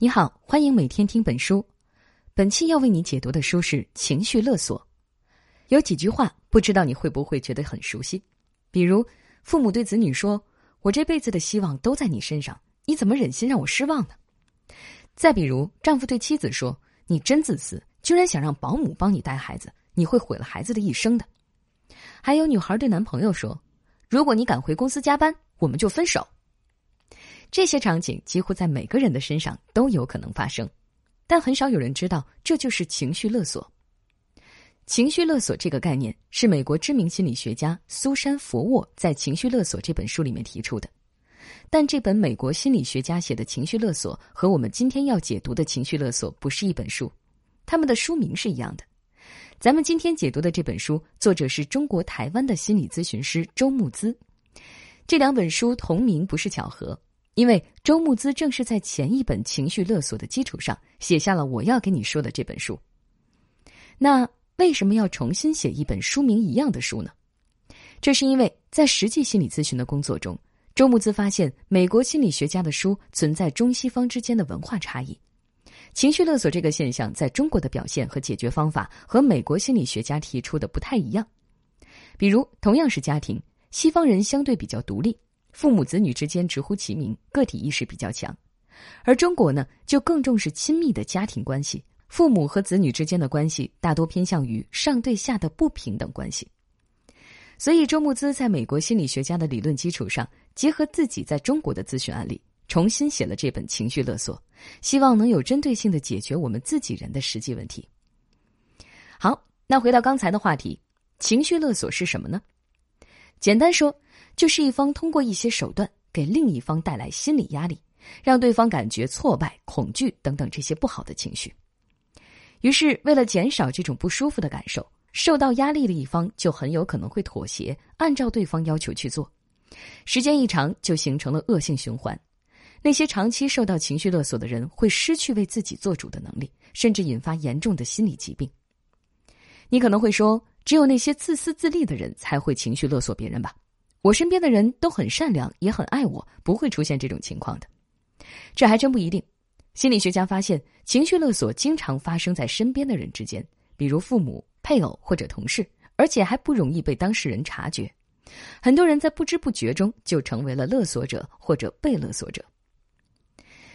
你好，欢迎每天听本书。本期要为你解读的书是《情绪勒索》。有几句话，不知道你会不会觉得很熟悉？比如，父母对子女说：“我这辈子的希望都在你身上，你怎么忍心让我失望呢？”再比如，丈夫对妻子说：“你真自私，居然想让保姆帮你带孩子，你会毁了孩子的一生的。”还有女孩对男朋友说：“如果你敢回公司加班，我们就分手。”这些场景几乎在每个人的身上都有可能发生，但很少有人知道这就是情绪勒索。情绪勒索这个概念是美国知名心理学家苏珊·佛沃在《情绪勒索》这本书里面提出的。但这本美国心理学家写的情绪勒索和我们今天要解读的情绪勒索不是一本书，他们的书名是一样的。咱们今天解读的这本书，作者是中国台湾的心理咨询师周木兹。这两本书同名不是巧合。因为周慕姿正是在前一本情绪勒索的基础上，写下了我要跟你说的这本书。那为什么要重新写一本书名一样的书呢？这是因为在实际心理咨询的工作中，周慕姿发现美国心理学家的书存在中西方之间的文化差异。情绪勒索这个现象在中国的表现和解决方法和美国心理学家提出的不太一样。比如，同样是家庭，西方人相对比较独立。父母子女之间直呼其名，个体意识比较强，而中国呢，就更重视亲密的家庭关系。父母和子女之间的关系大多偏向于上对下的不平等关系。所以，周慕姿在美国心理学家的理论基础上，结合自己在中国的咨询案例，重新写了这本《情绪勒索》，希望能有针对性的解决我们自己人的实际问题。好，那回到刚才的话题，情绪勒索是什么呢？简单说。就是一方通过一些手段给另一方带来心理压力，让对方感觉挫败、恐惧等等这些不好的情绪。于是，为了减少这种不舒服的感受，受到压力的一方就很有可能会妥协，按照对方要求去做。时间一长，就形成了恶性循环。那些长期受到情绪勒索的人会失去为自己做主的能力，甚至引发严重的心理疾病。你可能会说，只有那些自私自利的人才会情绪勒索别人吧？我身边的人都很善良，也很爱我，不会出现这种情况的。这还真不一定。心理学家发现，情绪勒索经常发生在身边的人之间，比如父母、配偶或者同事，而且还不容易被当事人察觉。很多人在不知不觉中就成为了勒索者或者被勒索者。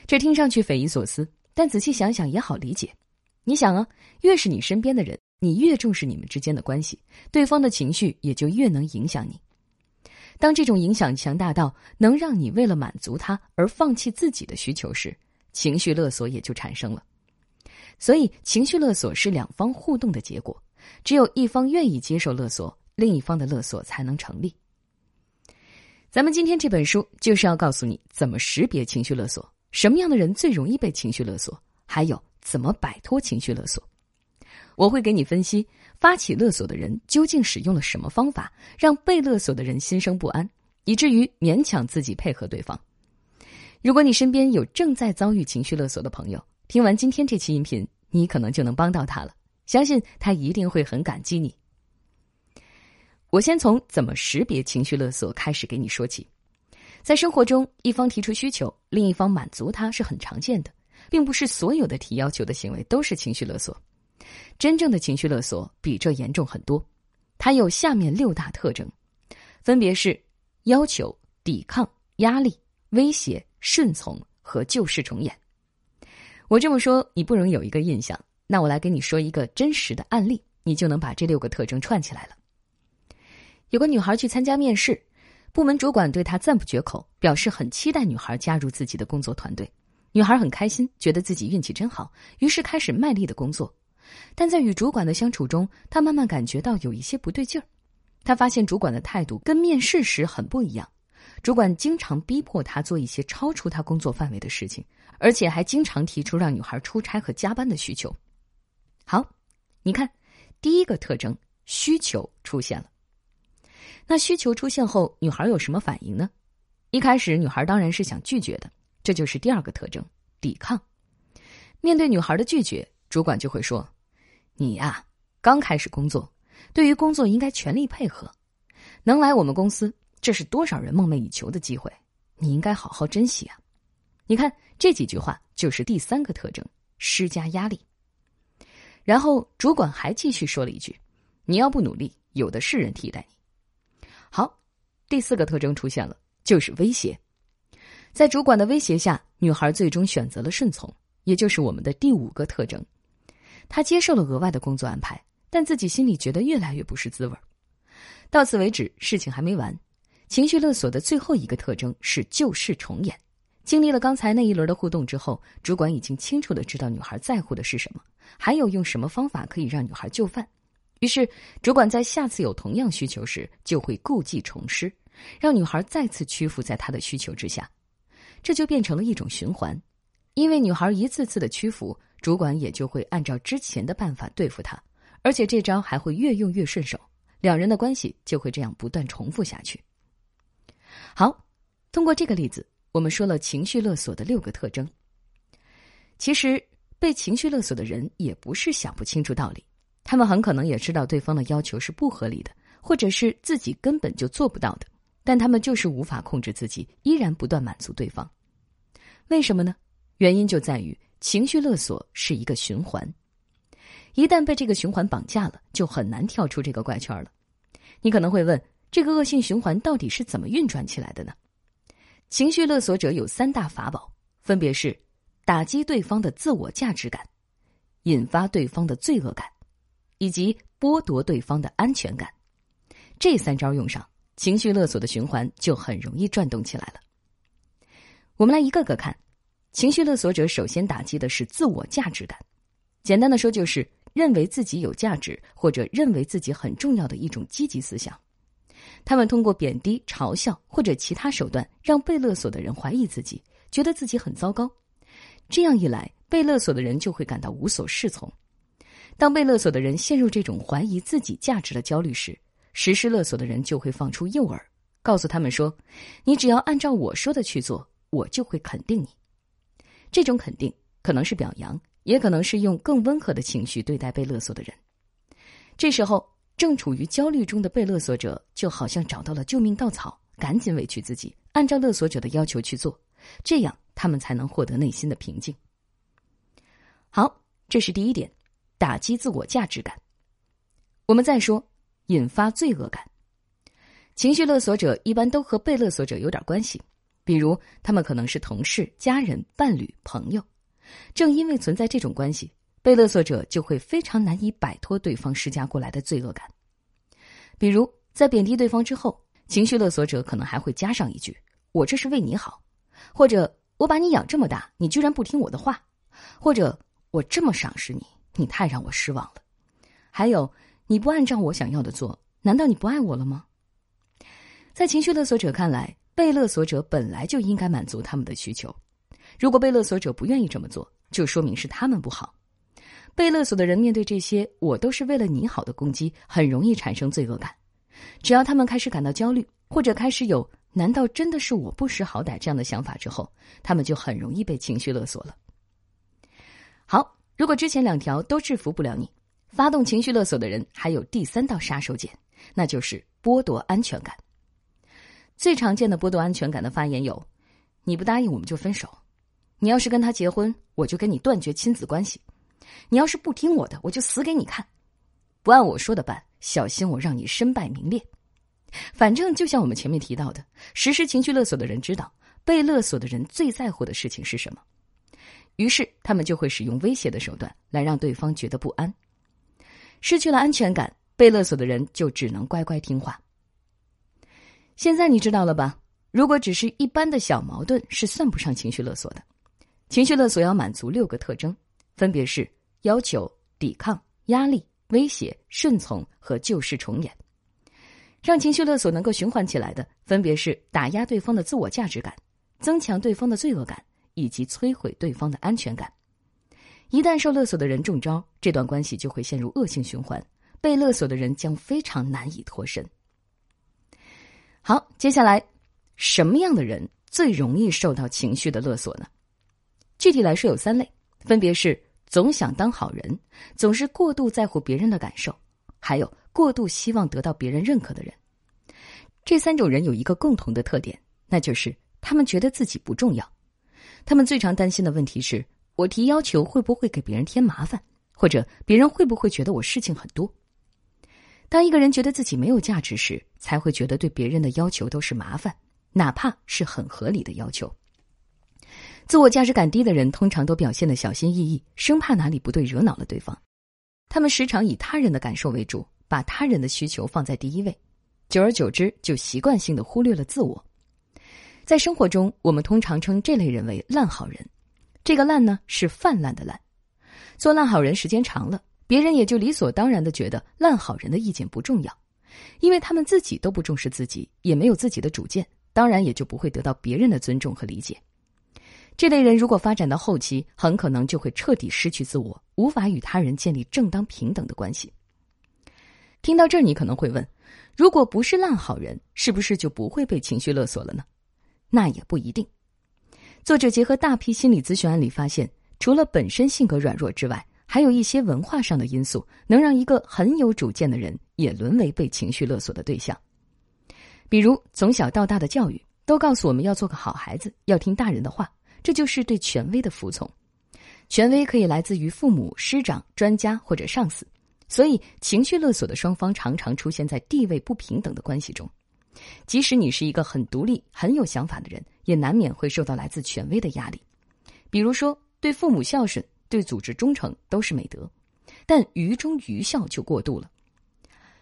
这听上去匪夷所思，但仔细想想也好理解。你想啊，越是你身边的人，你越重视你们之间的关系，对方的情绪也就越能影响你。当这种影响强大到能让你为了满足他而放弃自己的需求时，情绪勒索也就产生了。所以，情绪勒索是两方互动的结果，只有一方愿意接受勒索，另一方的勒索才能成立。咱们今天这本书就是要告诉你怎么识别情绪勒索，什么样的人最容易被情绪勒索，还有怎么摆脱情绪勒索。我会给你分析。发起勒索的人究竟使用了什么方法，让被勒索的人心生不安，以至于勉强自己配合对方？如果你身边有正在遭遇情绪勒索的朋友，听完今天这期音频，你可能就能帮到他了。相信他一定会很感激你。我先从怎么识别情绪勒索开始给你说起。在生活中，一方提出需求，另一方满足他是很常见的，并不是所有的提要求的行为都是情绪勒索。真正的情绪勒索比这严重很多，它有下面六大特征，分别是要求、抵抗、压力、威胁、顺从和旧事重演。我这么说你不容有一个印象，那我来给你说一个真实的案例，你就能把这六个特征串起来了。有个女孩去参加面试，部门主管对她赞不绝口，表示很期待女孩加入自己的工作团队。女孩很开心，觉得自己运气真好，于是开始卖力的工作。但在与主管的相处中，他慢慢感觉到有一些不对劲儿。他发现主管的态度跟面试时很不一样，主管经常逼迫他做一些超出他工作范围的事情，而且还经常提出让女孩出差和加班的需求。好，你看，第一个特征，需求出现了。那需求出现后，女孩有什么反应呢？一开始，女孩当然是想拒绝的，这就是第二个特征，抵抗。面对女孩的拒绝，主管就会说。你呀，刚开始工作，对于工作应该全力配合。能来我们公司，这是多少人梦寐以求的机会，你应该好好珍惜啊！你看这几句话就是第三个特征：施加压力。然后主管还继续说了一句：“你要不努力，有的是人替代你。”好，第四个特征出现了，就是威胁。在主管的威胁下，女孩最终选择了顺从，也就是我们的第五个特征。他接受了额外的工作安排，但自己心里觉得越来越不是滋味到此为止，事情还没完。情绪勒索的最后一个特征是旧事重演。经历了刚才那一轮的互动之后，主管已经清楚的知道女孩在乎的是什么，还有用什么方法可以让女孩就范。于是，主管在下次有同样需求时，就会故技重施，让女孩再次屈服在他的需求之下。这就变成了一种循环，因为女孩一次次的屈服，主管也就会按照之前的办法对付他，而且这招还会越用越顺手，两人的关系就会这样不断重复下去。好，通过这个例子，我们说了情绪勒索的六个特征。其实，被情绪勒索的人也不是想不清楚道理，他们很可能也知道对方的要求是不合理的，或者是自己根本就做不到的。但他们就是无法控制自己，依然不断满足对方。为什么呢？原因就在于情绪勒索是一个循环，一旦被这个循环绑架了，就很难跳出这个怪圈了。你可能会问，这个恶性循环到底是怎么运转起来的呢？情绪勒索者有三大法宝，分别是打击对方的自我价值感，引发对方的罪恶感，以及剥夺对方的安全感。这三招用上。情绪勒索的循环就很容易转动起来了。我们来一个个看，情绪勒索者首先打击的是自我价值感，简单的说就是认为自己有价值或者认为自己很重要的一种积极思想。他们通过贬低、嘲笑或者其他手段，让被勒索的人怀疑自己，觉得自己很糟糕。这样一来，被勒索的人就会感到无所适从。当被勒索的人陷入这种怀疑自己价值的焦虑时，实施勒索的人就会放出诱饵，告诉他们说：“你只要按照我说的去做，我就会肯定你。”这种肯定可能是表扬，也可能是用更温和的情绪对待被勒索的人。这时候，正处于焦虑中的被勒索者就好像找到了救命稻草，赶紧委屈自己，按照勒索者的要求去做，这样他们才能获得内心的平静。好，这是第一点，打击自我价值感。我们再说。引发罪恶感，情绪勒索者一般都和被勒索者有点关系，比如他们可能是同事、家人、伴侣、朋友。正因为存在这种关系，被勒索者就会非常难以摆脱对方施加过来的罪恶感。比如在贬低对方之后，情绪勒索者可能还会加上一句：“我这是为你好”，或者“我把你养这么大，你居然不听我的话”，或者“我这么赏识你，你太让我失望了”，还有。你不按照我想要的做，难道你不爱我了吗？在情绪勒索者看来，被勒索者本来就应该满足他们的需求。如果被勒索者不愿意这么做，就说明是他们不好。被勒索的人面对这些“我都是为了你好”的攻击，很容易产生罪恶感。只要他们开始感到焦虑，或者开始有“难道真的是我不识好歹”这样的想法之后，他们就很容易被情绪勒索了。好，如果之前两条都制服不了你。发动情绪勒索的人还有第三道杀手锏，那就是剥夺安全感。最常见的剥夺安全感的发言有：“你不答应我们就分手；你要是跟他结婚，我就跟你断绝亲子关系；你要是不听我的，我就死给你看；不按我说的办，小心我让你身败名裂。”反正就像我们前面提到的，实施情绪勒索的人知道被勒索的人最在乎的事情是什么，于是他们就会使用威胁的手段来让对方觉得不安。失去了安全感，被勒索的人就只能乖乖听话。现在你知道了吧？如果只是一般的小矛盾，是算不上情绪勒索的。情绪勒索要满足六个特征，分别是要求、抵抗、压力、威胁、顺从和旧事重演。让情绪勒索能够循环起来的，分别是打压对方的自我价值感、增强对方的罪恶感以及摧毁对方的安全感。一旦受勒索的人中招，这段关系就会陷入恶性循环，被勒索的人将非常难以脱身。好，接下来，什么样的人最容易受到情绪的勒索呢？具体来说有三类，分别是总想当好人、总是过度在乎别人的感受，还有过度希望得到别人认可的人。这三种人有一个共同的特点，那就是他们觉得自己不重要。他们最常担心的问题是：我提要求会不会给别人添麻烦，或者别人会不会觉得我事情很多？当一个人觉得自己没有价值时，才会觉得对别人的要求都是麻烦，哪怕是很合理的要求。自我价值感低的人，通常都表现的小心翼翼，生怕哪里不对惹恼了对方。他们时常以他人的感受为主，把他人的需求放在第一位，久而久之，就习惯性的忽略了自我。在生活中，我们通常称这类人为“烂好人”。这个“烂”呢，是泛滥的“烂”。做烂好人时间长了，别人也就理所当然的觉得烂好人的意见不重要，因为他们自己都不重视自己，也没有自己的主见，当然也就不会得到别人的尊重和理解。这类人如果发展到后期，很可能就会彻底失去自我，无法与他人建立正当平等的关系。听到这儿，你可能会问：如果不是烂好人，是不是就不会被情绪勒索了呢？那也不一定。作者结合大批心理咨询案例发现，除了本身性格软弱之外，还有一些文化上的因素，能让一个很有主见的人也沦为被情绪勒索的对象。比如，从小到大的教育都告诉我们要做个好孩子，要听大人的话。这就是对权威的服从，权威可以来自于父母、师长、专家或者上司，所以情绪勒索的双方常常出现在地位不平等的关系中。即使你是一个很独立、很有想法的人，也难免会受到来自权威的压力。比如说，对父母孝顺、对组织忠诚都是美德，但愚忠愚孝就过度了。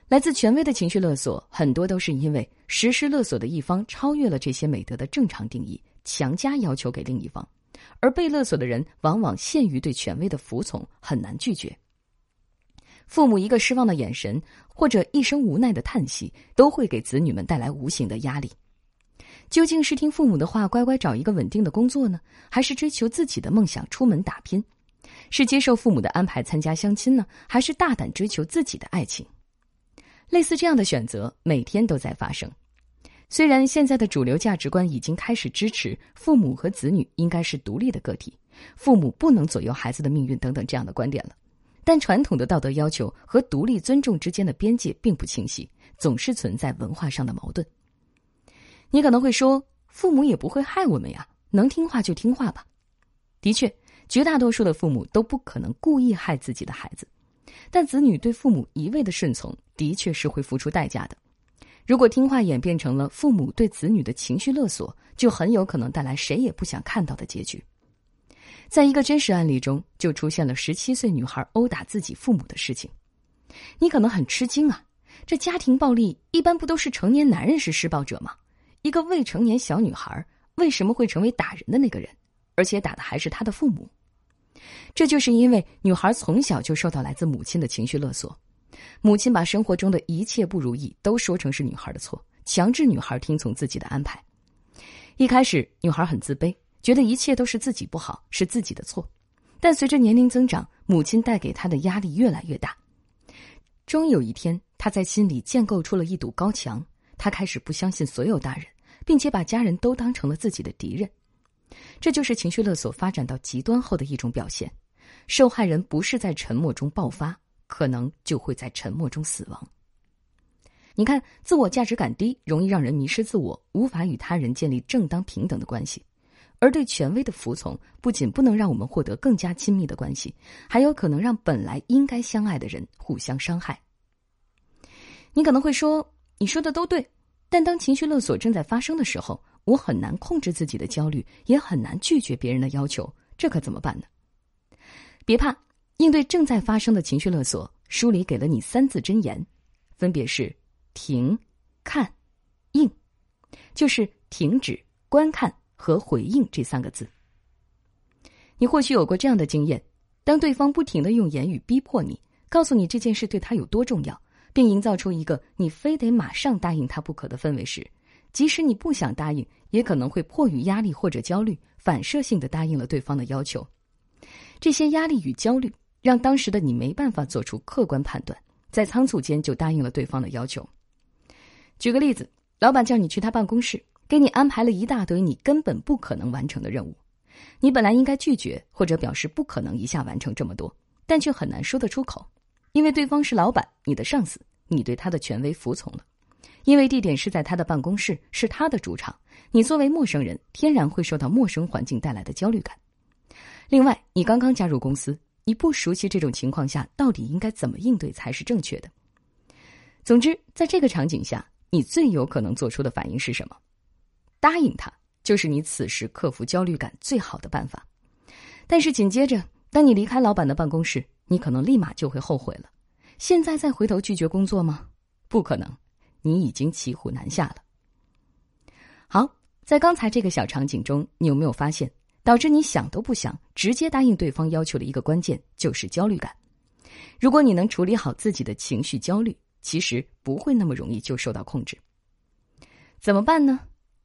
来自权威的情绪勒索，很多都是因为实施勒索的一方超越了这些美德的正常定义。强加要求给另一方，而被勒索的人往往限于对权威的服从，很难拒绝。父母一个失望的眼神，或者一声无奈的叹息，都会给子女们带来无形的压力。究竟是听父母的话，乖乖找一个稳定的工作呢，还是追求自己的梦想，出门打拼？是接受父母的安排参加相亲呢，还是大胆追求自己的爱情？类似这样的选择，每天都在发生。虽然现在的主流价值观已经开始支持父母和子女应该是独立的个体，父母不能左右孩子的命运等等这样的观点了，但传统的道德要求和独立尊重之间的边界并不清晰，总是存在文化上的矛盾。你可能会说，父母也不会害我们呀，能听话就听话吧。的确，绝大多数的父母都不可能故意害自己的孩子，但子女对父母一味的顺从，的确是会付出代价的。如果听话演变成了父母对子女的情绪勒索，就很有可能带来谁也不想看到的结局。在一个真实案例中，就出现了十七岁女孩殴打自己父母的事情。你可能很吃惊啊，这家庭暴力一般不都是成年男人是施暴者吗？一个未成年小女孩为什么会成为打人的那个人，而且打的还是她的父母？这就是因为女孩从小就受到来自母亲的情绪勒索。母亲把生活中的一切不如意都说成是女孩的错，强制女孩听从自己的安排。一开始，女孩很自卑，觉得一切都是自己不好，是自己的错。但随着年龄增长，母亲带给她的压力越来越大。终有一天，她在心里建构出了一堵高墙，她开始不相信所有大人，并且把家人都当成了自己的敌人。这就是情绪勒索发展到极端后的一种表现。受害人不是在沉默中爆发。可能就会在沉默中死亡。你看，自我价值感低，容易让人迷失自我，无法与他人建立正当平等的关系；而对权威的服从，不仅不能让我们获得更加亲密的关系，还有可能让本来应该相爱的人互相伤害。你可能会说：“你说的都对，但当情绪勒索正在发生的时候，我很难控制自己的焦虑，也很难拒绝别人的要求，这可怎么办呢？”别怕。应对正在发生的情绪勒索，书里给了你三字真言，分别是“停、看、应”，就是停止、观看和回应这三个字。你或许有过这样的经验：当对方不停的用言语逼迫你，告诉你这件事对他有多重要，并营造出一个你非得马上答应他不可的氛围时，即使你不想答应，也可能会迫于压力或者焦虑，反射性的答应了对方的要求。这些压力与焦虑。让当时的你没办法做出客观判断，在仓促间就答应了对方的要求。举个例子，老板叫你去他办公室，给你安排了一大堆你根本不可能完成的任务，你本来应该拒绝或者表示不可能一下完成这么多，但却很难说得出口，因为对方是老板，你的上司，你对他的权威服从了，因为地点是在他的办公室，是他的主场。你作为陌生人，天然会受到陌生环境带来的焦虑感。另外，你刚刚加入公司，你不熟悉这种情况下到底应该怎么应对才是正确的。总之，在这个场景下，你最有可能做出的反应是什么？答应他，就是你此时克服焦虑感最好的办法。但是紧接着，当你离开老板的办公室，你可能立马就会后悔了。现在再回头拒绝工作吗？不可能，你已经骑虎难下了。好，在刚才这个小场景中，你有没有发现，导致你想都不想直接答应对方要求的一个关键就是焦虑感？如果你能处理好自己的情绪焦虑，其实不会那么容易就受到控制。怎么办呢？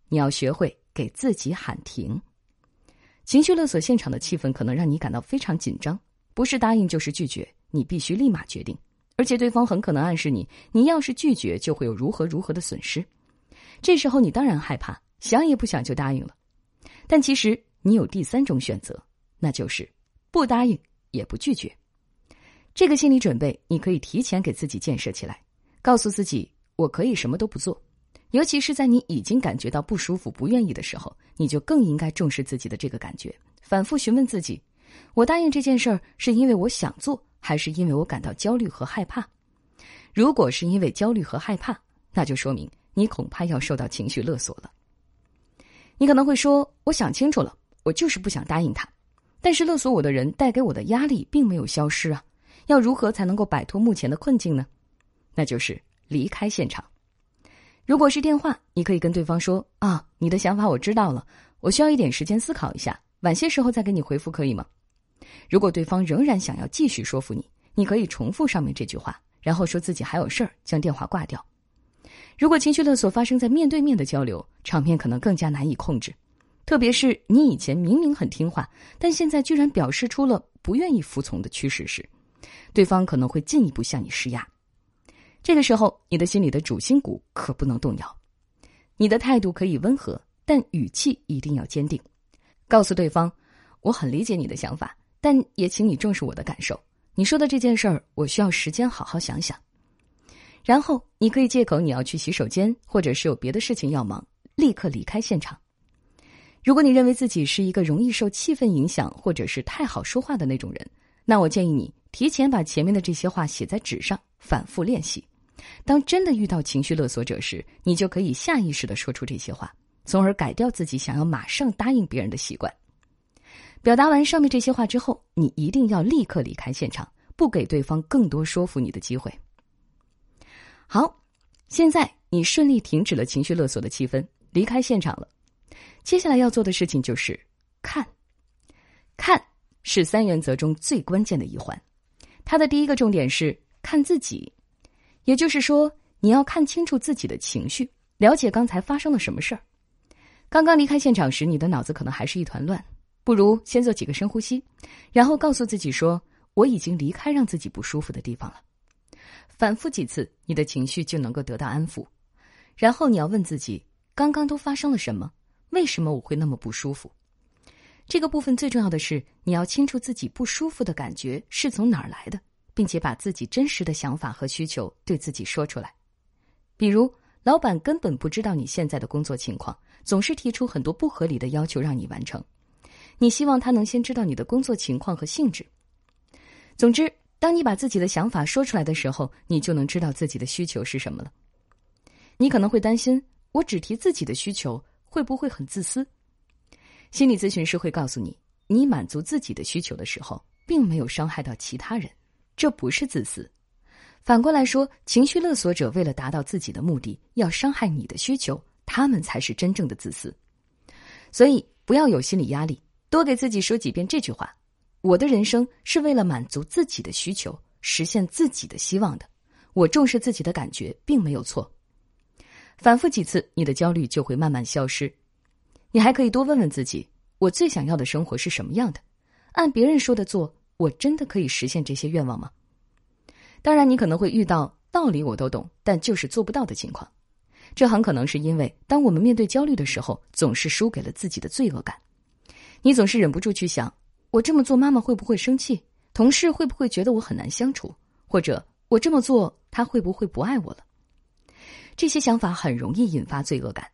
你要学会给自己喊停。情绪勒索现场的气氛可能让你感到非常紧张，不是答应就是拒绝，你必须立马决定，而且对方很可能暗示你，你要是拒绝就会有如何如何的损失。这时候你当然害怕，想也不想就答应了。但其实你有第三种选择，那就是不答应也不拒绝。这个心理准备你可以提前给自己建设起来，告诉自己我可以什么都不做。尤其是在你已经感觉到不舒服、不愿意的时候，你就更应该重视自己的这个感觉，反复询问自己：我答应这件事儿是因为我想做，还是因为我感到焦虑和害怕？如果是因为焦虑和害怕，那就说明。你恐怕要受到情绪勒索了。你可能会说：“我想清楚了，我就是不想答应他。”但是勒索我的人带给我的压力并没有消失啊！要如何才能够摆脱目前的困境呢？那就是离开现场。如果是电话，你可以跟对方说：“啊，你的想法我知道了，我需要一点时间思考一下，晚些时候再给你回复，可以吗？”如果对方仍然想要继续说服你，你可以重复上面这句话，然后说自己还有事儿，将电话挂掉。如果情绪勒索发生在面对面的交流，场面可能更加难以控制。特别是你以前明明很听话，但现在居然表示出了不愿意服从的趋势时，对方可能会进一步向你施压。这个时候，你的心里的主心骨可不能动摇。你的态度可以温和，但语气一定要坚定。告诉对方：“我很理解你的想法，但也请你重视我的感受。你说的这件事儿，我需要时间好好想想。”然后你可以借口你要去洗手间，或者是有别的事情要忙，立刻离开现场。如果你认为自己是一个容易受气氛影响，或者是太好说话的那种人，那我建议你提前把前面的这些话写在纸上，反复练习。当真的遇到情绪勒索者时，你就可以下意识的说出这些话，从而改掉自己想要马上答应别人的习惯。表达完上面这些话之后，你一定要立刻离开现场，不给对方更多说服你的机会。好，现在你顺利停止了情绪勒索的气氛，离开现场了。接下来要做的事情就是看，看是三原则中最关键的一环。它的第一个重点是看自己，也就是说，你要看清楚自己的情绪，了解刚才发生了什么事儿。刚刚离开现场时，你的脑子可能还是一团乱，不如先做几个深呼吸，然后告诉自己说：“我已经离开让自己不舒服的地方了。”反复几次，你的情绪就能够得到安抚。然后你要问自己：刚刚都发生了什么？为什么我会那么不舒服？这个部分最重要的是，你要清楚自己不舒服的感觉是从哪儿来的，并且把自己真实的想法和需求对自己说出来。比如，老板根本不知道你现在的工作情况，总是提出很多不合理的要求让你完成。你希望他能先知道你的工作情况和性质。总之。当你把自己的想法说出来的时候，你就能知道自己的需求是什么了。你可能会担心，我只提自己的需求会不会很自私？心理咨询师会告诉你，你满足自己的需求的时候，并没有伤害到其他人，这不是自私。反过来说，情绪勒索者为了达到自己的目的，要伤害你的需求，他们才是真正的自私。所以，不要有心理压力，多给自己说几遍这句话。我的人生是为了满足自己的需求，实现自己的希望的。我重视自己的感觉，并没有错。反复几次，你的焦虑就会慢慢消失。你还可以多问问自己：我最想要的生活是什么样的？按别人说的做，我真的可以实现这些愿望吗？当然，你可能会遇到道理我都懂，但就是做不到的情况。这很可能是因为，当我们面对焦虑的时候，总是输给了自己的罪恶感。你总是忍不住去想。我这么做，妈妈会不会生气？同事会不会觉得我很难相处？或者我这么做，他会不会不爱我了？这些想法很容易引发罪恶感，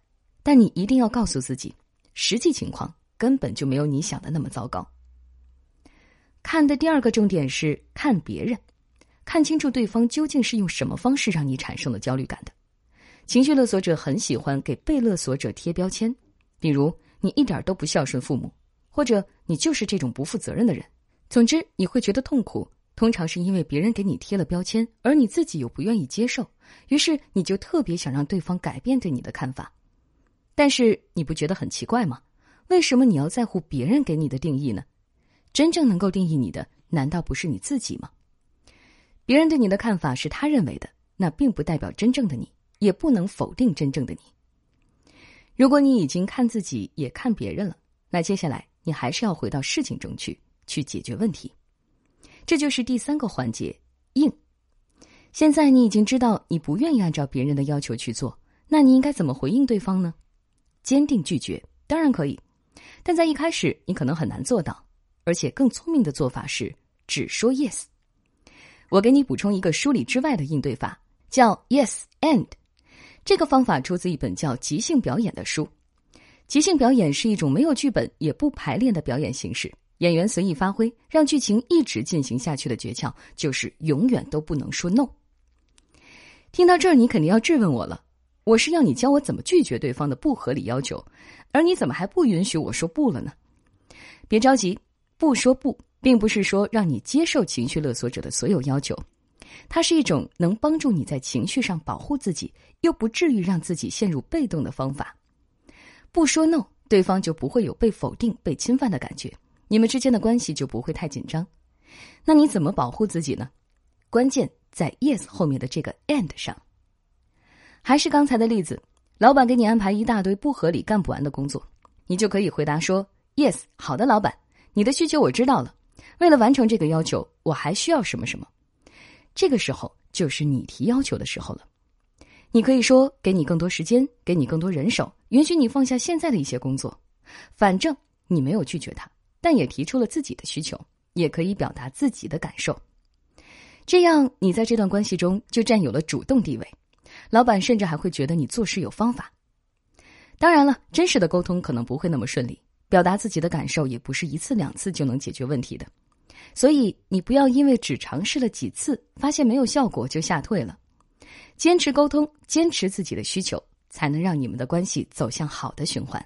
但你一定要告诉自己，实际情况根本就没有你想的那么糟糕。看的第二个重点是看别人，看清楚对方究竟是用什么方式让你产生了焦虑感的。情绪勒索者很喜欢给被勒索者贴标签，比如你一点都不孝顺父母，或者你就是这种不负责任的人。总之，你会觉得痛苦，通常是因为别人给你贴了标签，而你自己又不愿意接受，于是你就特别想让对方改变对你的看法。但是你不觉得很奇怪吗？为什么你要在乎别人给你的定义呢？真正能够定义你的，难道不是你自己吗？别人对你的看法是他认为的，那并不代表真正的你，也不能否定真正的你。如果你已经看自己也看别人了，那接下来你还是要回到事情中去，去解决问题。这就是第三个环节——应。现在你已经知道你不愿意按照别人的要求去做，那你应该怎么回应对方呢？坚定拒绝当然可以，但在一开始你可能很难做到。而且更聪明的做法是只说 yes。我给你补充一个书里之外的应对法，叫 yes and。这个方法出自一本叫《即兴表演》的书。即兴表演是一种没有剧本也不排练的表演形式，演员随意发挥，让剧情一直进行下去的诀窍就是永远都不能说 no。听到这儿，你肯定要质问我了：我是要你教我怎么拒绝对方的不合理要求，而你怎么还不允许我说不了呢？别着急。不说不，并不是说让你接受情绪勒索者的所有要求，它是一种能帮助你在情绪上保护自己，又不至于让自己陷入被动的方法。不说 no，对方就不会有被否定、被侵犯的感觉，你们之间的关系就不会太紧张。那你怎么保护自己呢？关键在 yes 后面的这个 and 上。还是刚才的例子，老板给你安排一大堆不合理、干不完的工作，你就可以回答说 yes，好的，老板。你的需求我知道了，为了完成这个要求，我还需要什么什么？这个时候就是你提要求的时候了。你可以说给你更多时间，给你更多人手，允许你放下现在的一些工作。反正你没有拒绝他，但也提出了自己的需求，也可以表达自己的感受。这样你在这段关系中就占有了主动地位，老板甚至还会觉得你做事有方法。当然了，真实的沟通可能不会那么顺利。表达自己的感受也不是一次两次就能解决问题的，所以你不要因为只尝试了几次，发现没有效果就吓退了。坚持沟通，坚持自己的需求，才能让你们的关系走向好的循环。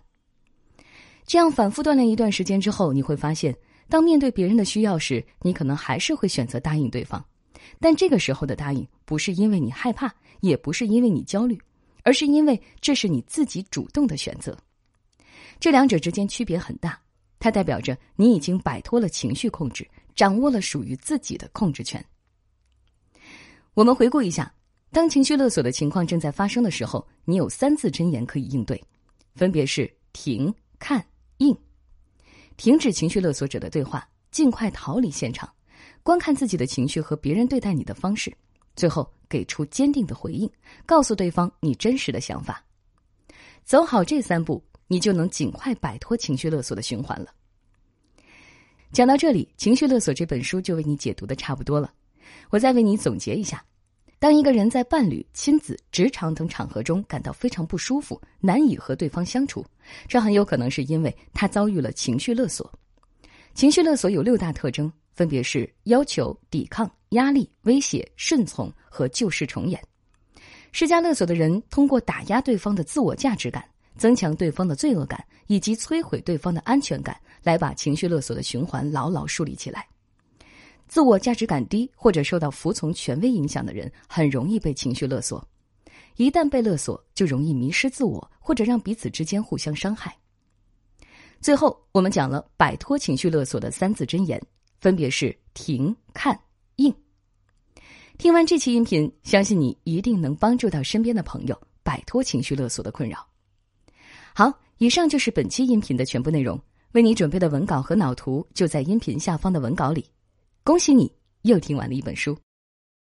这样反复锻炼一段时间之后，你会发现，当面对别人的需要时，你可能还是会选择答应对方，但这个时候的答应不是因为你害怕，也不是因为你焦虑，而是因为这是你自己主动的选择。这两者之间区别很大，它代表着你已经摆脱了情绪控制，掌握了属于自己的控制权。我们回顾一下，当情绪勒索的情况正在发生的时候，你有三字真言可以应对，分别是停、看、应。停止情绪勒索者的对话，尽快逃离现场，观看自己的情绪和别人对待你的方式，最后给出坚定的回应，告诉对方你真实的想法。走好这三步。你就能尽快摆脱情绪勒索的循环了。讲到这里，《情绪勒索》这本书就为你解读的差不多了。我再为你总结一下：当一个人在伴侣、亲子、职场等场合中感到非常不舒服，难以和对方相处，这很有可能是因为他遭遇了情绪勒索。情绪勒索有六大特征，分别是要求、抵抗、压力、威胁、顺从和旧事重演。施加勒索的人通过打压对方的自我价值感。增强对方的罪恶感，以及摧毁对方的安全感，来把情绪勒索的循环牢牢树立起来。自我价值感低或者受到服从权威影响的人，很容易被情绪勒索。一旦被勒索，就容易迷失自我，或者让彼此之间互相伤害。最后，我们讲了摆脱情绪勒索的三字真言，分别是停、看、应。听完这期音频，相信你一定能帮助到身边的朋友摆脱情绪勒索的困扰。好，以上就是本期音频的全部内容。为你准备的文稿和脑图就在音频下方的文稿里。恭喜你，又听完了一本书。